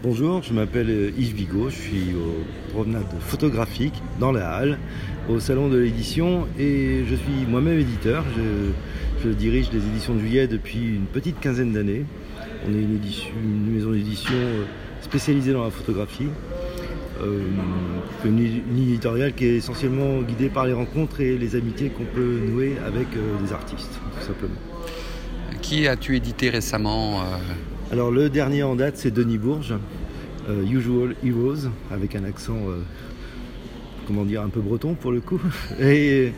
Bonjour, je m'appelle Yves Bigot, je suis au promenade photographique dans la Halle, au salon de l'édition et je suis moi-même éditeur. Je, dirige les éditions de juillet depuis une petite quinzaine d'années. On est une, une maison d'édition euh, spécialisée dans la photographie, euh, une, éditoriale qui est essentiellement guidée par les rencontres et les amitiés qu'on peut nouer avec euh, des artistes, tout simplement. Qui as-tu édité récemment alors le dernier en date c'est Denis Bourges, euh, Usual Heroes, avec un accent, euh, comment dire, un peu breton pour le coup. Et,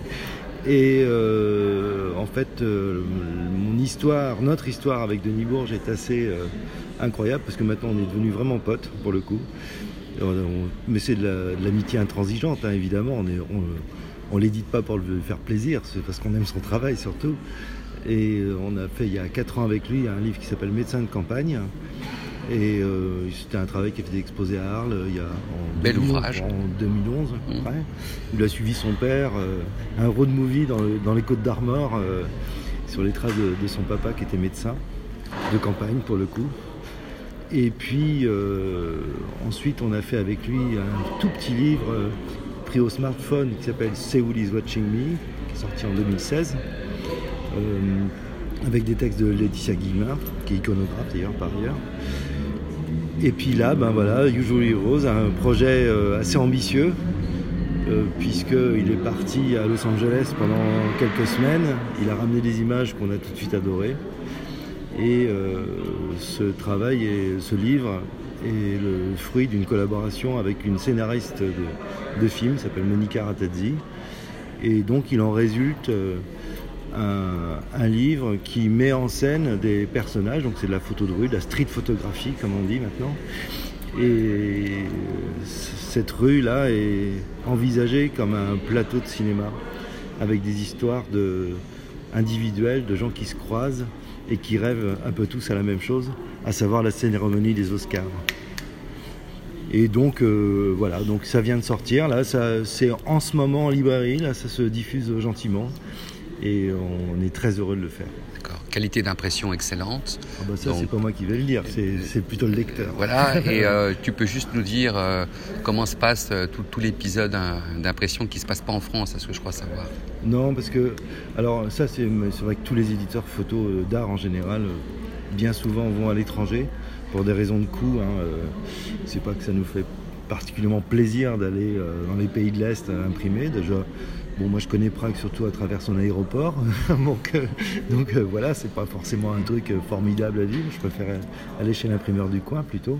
euh, en fait, mon histoire, notre histoire avec Denis Bourges est assez incroyable parce que maintenant on est devenus vraiment potes pour le coup. mais c'est de l'amitié intransigeante, hein, évidemment. On ne l'édite pas pour lui faire plaisir, c'est parce qu'on aime son travail surtout. Et euh, on a fait il y a 4 ans avec lui un livre qui s'appelle Médecin de campagne. Et euh, c'était un travail qui a été exposé à Arles il y a en, Bel 2011, ouvrage. en 2011. Mmh. Il a suivi son père, euh, un road movie dans, les Côtes d'Armor, sur les traces de, son papa qui était médecin de campagne pour le coup. Et puis ensuite on a fait avec lui un tout petit livre pris au smartphone qui s'appelle Seoul is Watching Me, qui est sorti en 2016. Euh, avec des textes de Laetitia Guillemard, qui est iconographe d'ailleurs par ailleurs. Et puis là, ben voilà, Usually Rose, un projet euh, assez ambitieux, euh, puisqu'il est parti à Los Angeles pendant quelques semaines. Il a ramené des images qu'on a tout de suite adorées. Et ce travail et ce livre est le fruit d'une collaboration avec une scénariste de, de film, s'appelle Monica Ratazzi. Et donc il en résulte un, livre qui met en scène des personnages, donc c'est de la photo de rue, de la street photographie comme on dit maintenant. Et cette rue-là est envisagée comme un plateau de cinéma, avec des histoires individuelles de gens qui se croisent et qui rêvent un peu tous à la même chose, à savoir la cérémonie des Oscars. Et donc euh, voilà, donc ça vient de sortir, là, c'est en ce moment en librairie, là, ça se diffuse gentiment et on est très heureux de le faire. D'accord. Qualité d'impression excellente. Ah bah ça, c'est pas moi qui vais le dire, c'est plutôt le lecteur. Voilà, et euh, tu peux juste nous dire euh, comment se passe euh, tout, l'épisode d'impression qui se passe pas en France, à ce que je crois savoir. Non, parce que, alors ça, c'est vrai que tous les éditeurs photos d'art en général, bien souvent vont à l'étranger pour des raisons de coût. Hein, c'est pas que ça nous fait particulièrement plaisir d'aller dans les pays de l'Est à imprimer. Déjà, Bon, moi je connais Prague surtout à travers son aéroport, donc, euh, donc euh, voilà, c'est pas forcément un truc euh, formidable à vivre. Je préfère aller chez l'imprimeur du coin plutôt.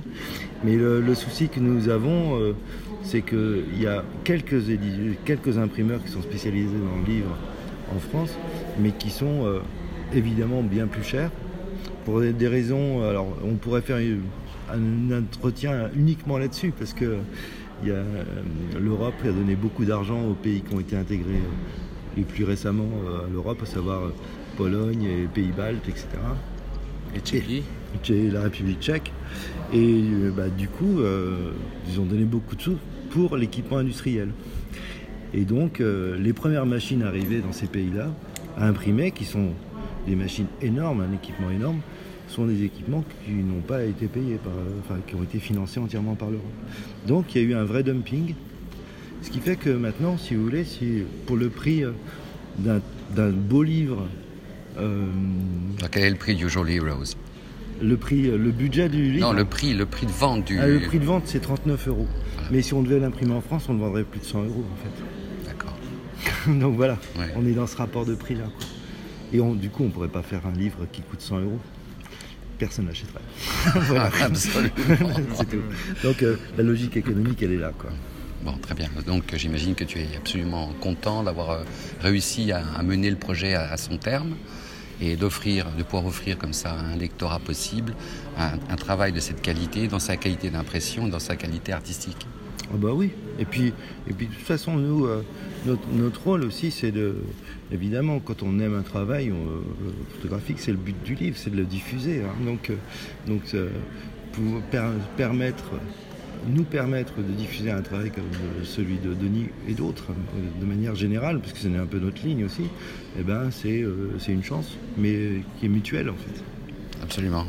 Mais le, souci que nous avons, c'est qu'il y a quelques, quelques imprimeurs qui sont spécialisés dans le livre en France, mais qui sont évidemment bien plus chers pour des raisons. Alors, on pourrait faire un entretien uniquement là-dessus parce que euh, l'Europe a donné beaucoup d'argent aux pays qui ont été intégrés euh, les plus récemment euh, à l'Europe, à savoir Pologne et Pays-Baltes, etc. Et Tchéquie et la République tchèque. Et bah, du coup, ils ont donné beaucoup de sous pour l'équipement industriel. Et donc, les premières machines arrivées dans ces pays-là à imprimer, qui sont des machines énormes, un équipement énorme, sont des équipements qui n'ont pas été payés, par, enfin qui ont été financés entièrement par l'Europe. Donc il y a eu un vrai dumping, ce qui fait que maintenant, si vous voulez, si pour le prix euh, d'un beau livre... Euh, quel est le prix Usually Heroes le prix, euh, le budget du livre. Non, le prix, le prix de vente du. Ah, le prix de vente, c'est 39 euros. Mais si on devait l'imprimer en France, on le vendrait plus de 100 euros en fait. D'accord. Donc voilà, on est dans ce rapport de prix là. Et on, du coup, on pourrait pas faire un livre qui coûte 100 euros personne n'achèterait. voilà. Absolument. Donc euh, la logique économique, elle est là. Quoi. Bon, très bien. Donc j'imagine que tu es absolument content d'avoir euh, réussi à, mener le projet à, son terme et d'offrir, de pouvoir offrir comme ça un lectorat possible, un, travail de cette qualité, dans sa qualité d'impression, dans sa qualité artistique. Ah bah oui. Et puis, et puis de toute façon, nous, euh, notre, rôle aussi, c'est de, évidemment, quand on aime un travail euh, photographique, c'est le but du livre, c'est de le diffuser. Hein. Donc, euh, donc pour permettre, nous permettre de diffuser un travail comme celui de Denis et d'autres, de manière générale, parce que c'est un peu notre ligne aussi, eh ben, c'est une chance, mais qui est mutuelle en fait. Absolument.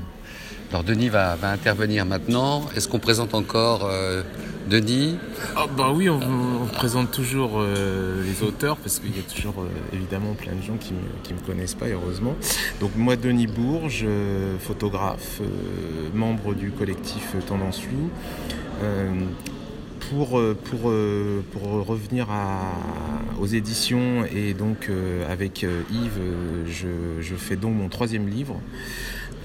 Alors Denis va, intervenir maintenant. Est-ce qu'on présente encore euh, Denis? Bah oui, on, présente toujours euh, les auteurs parce qu'il y a toujours euh, évidemment plein de gens qui ne me connaissent pas, heureusement. Donc moi, Denis Bourges, photographe, membre du collectif Tendance Lou. Pour, revenir aux éditions et donc avec Yves, je, fais donc mon troisième livre.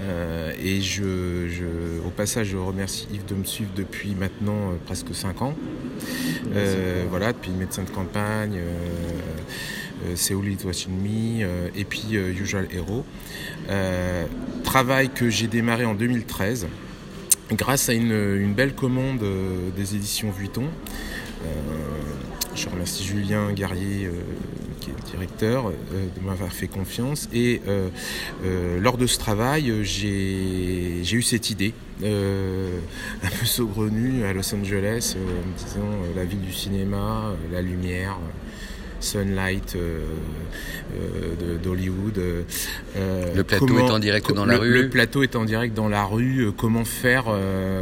Euh, et je, au passage, je remercie Yves de me suivre depuis maintenant euh, presque 5 ans. Euh, voilà, depuis médecin de campagne, c'est It Watching Me, et puis Usual Hero. travail que j'ai démarré en 2013 grâce à une, belle commande des éditions Vuitton. je remercie Julien Guerrier directeur, euh, de m'avoir fait confiance. Et euh, euh, lors de ce travail, j'ai eu cette idée, un peu saugrenue à Los Angeles, en me disant la ville du cinéma, la lumière. Sunlight euh, euh, d'Hollywood. Euh, le plateau est en direct dans la rue. Le plateau est en direct dans la rue. comment faire,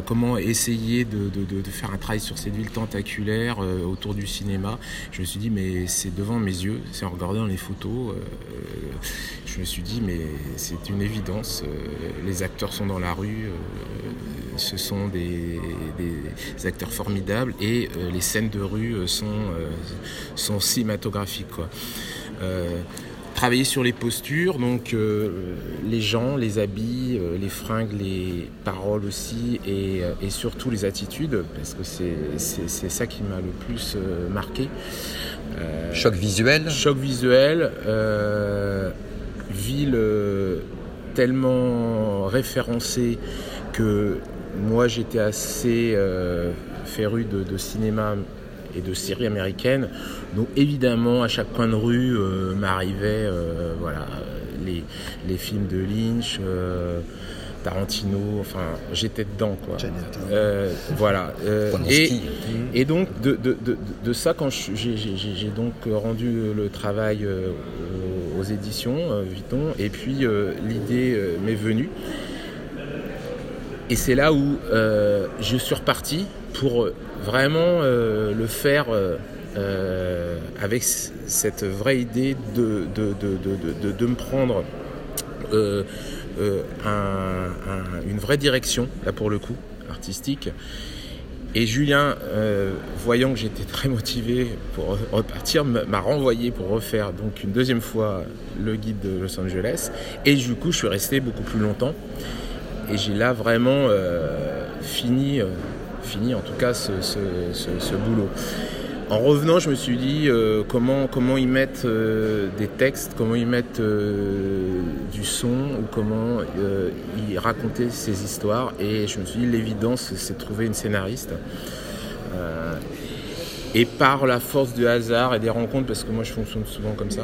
comment essayer de, faire un travail sur cette ville tentaculaire autour du cinéma. Je me suis dit, mais c'est devant mes yeux, c'est en regardant les photos. je me suis dit, mais c'est une évidence. les acteurs sont dans la rue ce sont des, acteurs formidables et les scènes de rue sont, sont Quoi. Euh, travailler sur les postures, donc euh, les gens, les habits, euh, les fringues, les paroles aussi, et, surtout les attitudes, parce que c'est ça qui m'a le plus marqué. choc visuel Choc visuel, ville tellement référencée que moi j'étais assez féru de cinéma et de séries américaines. Donc évidemment, à chaque coin de rue euh, m'arrivaient euh, voilà, les, les, films de Lynch. Euh, Tarantino, enfin j'étais dedans quoi. voilà. et, et, donc de, de, de, de ça quand j'ai donc rendu le travail aux éditions Vuitton et puis l'idée m'est venue et c'est là où je suis reparti pour vraiment euh, le faire euh, euh, avec cette vraie idée de, de, me prendre une vraie direction, là pour le coup, artistique. Et Julien, voyant que j'étais très motivé pour repartir, m'a renvoyé pour refaire donc une deuxième fois le guide de Los Angeles. Et du coup, je suis resté beaucoup plus longtemps. Et j'ai là vraiment fini fini en tout cas ce, boulot. En revenant, je me suis dit euh, comment, comment mettre euh, des textes, comment y mettre euh, du son, ou comment y raconter ces histoires. Et je me suis dit, l'évidence, c'est de trouver une scénariste. et par la force du hasard et des rencontres, parce que moi je fonctionne souvent comme ça,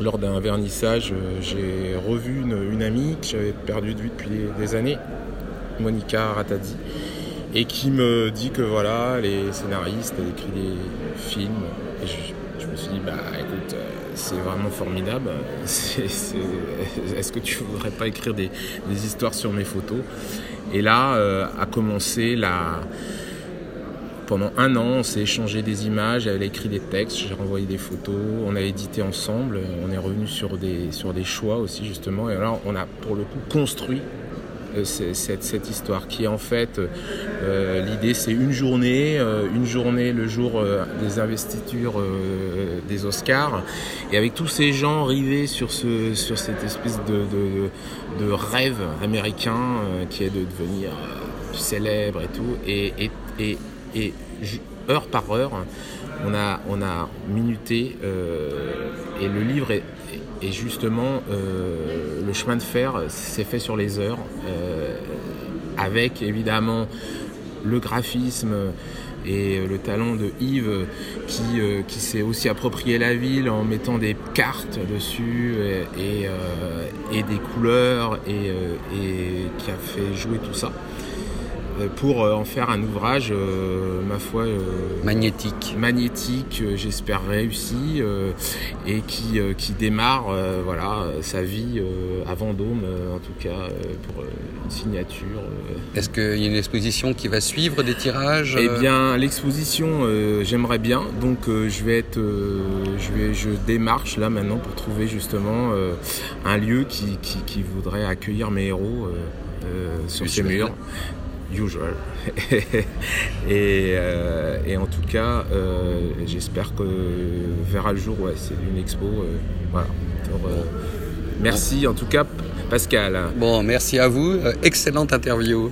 lors d'un vernissage, j'ai revu une, amie que j'avais perdue de vue depuis des années, Monica Ratazzi et qui me dit que voilà, les scénaristes, elle écrit des films. Et je, me suis dit, bah écoute, euh, c'est vraiment formidable. Est-ce que tu voudrais pas écrire des, histoires sur mes photos? Et là euh, a commencé la. Pendant un an, on s'est échangé des images, elle a écrit des textes, j'ai renvoyé des photos, on a édité ensemble, on est revenu sur des, sur des choix aussi justement, et alors on a pour le coup construit cette, cette, histoire qui est en fait euh, l'idée c'est une journée, euh, une journée le jour des investitures des Oscars. Et avec tous ces gens rivés sur, ce, sur cette espèce de, de, rêve américain qui est de devenir célèbre et tout et, et, et, heure par heure on a, on a minuté et le livre est, et justement, euh, le chemin de fer s'est fait sur les heures, euh, avec évidemment le graphisme et le talent de Yves qui, euh, qui s'est aussi approprié la ville en mettant des cartes dessus et, des couleurs et, qui a fait jouer tout ça. Pour en faire un ouvrage, ma foi, magnétique, magnétique, j'espère réussi, et qui, qui démarre voilà, sa vie à Vendôme, en tout cas pour une signature. Est-ce qu'il y a une exposition qui va suivre des tirages Eh bien, l'exposition, j'aimerais bien, donc je vais être, je vais, je démarche là maintenant pour trouver justement un lieu qui, qui, voudrait accueillir mes héros sur ces murs usual. Euh, et, en tout cas, euh, j'espère que verra le jour. Ouais, c'est une expo. Euh, voilà. merci en tout cas, Pascal. Bon, merci à vous. excellente interview.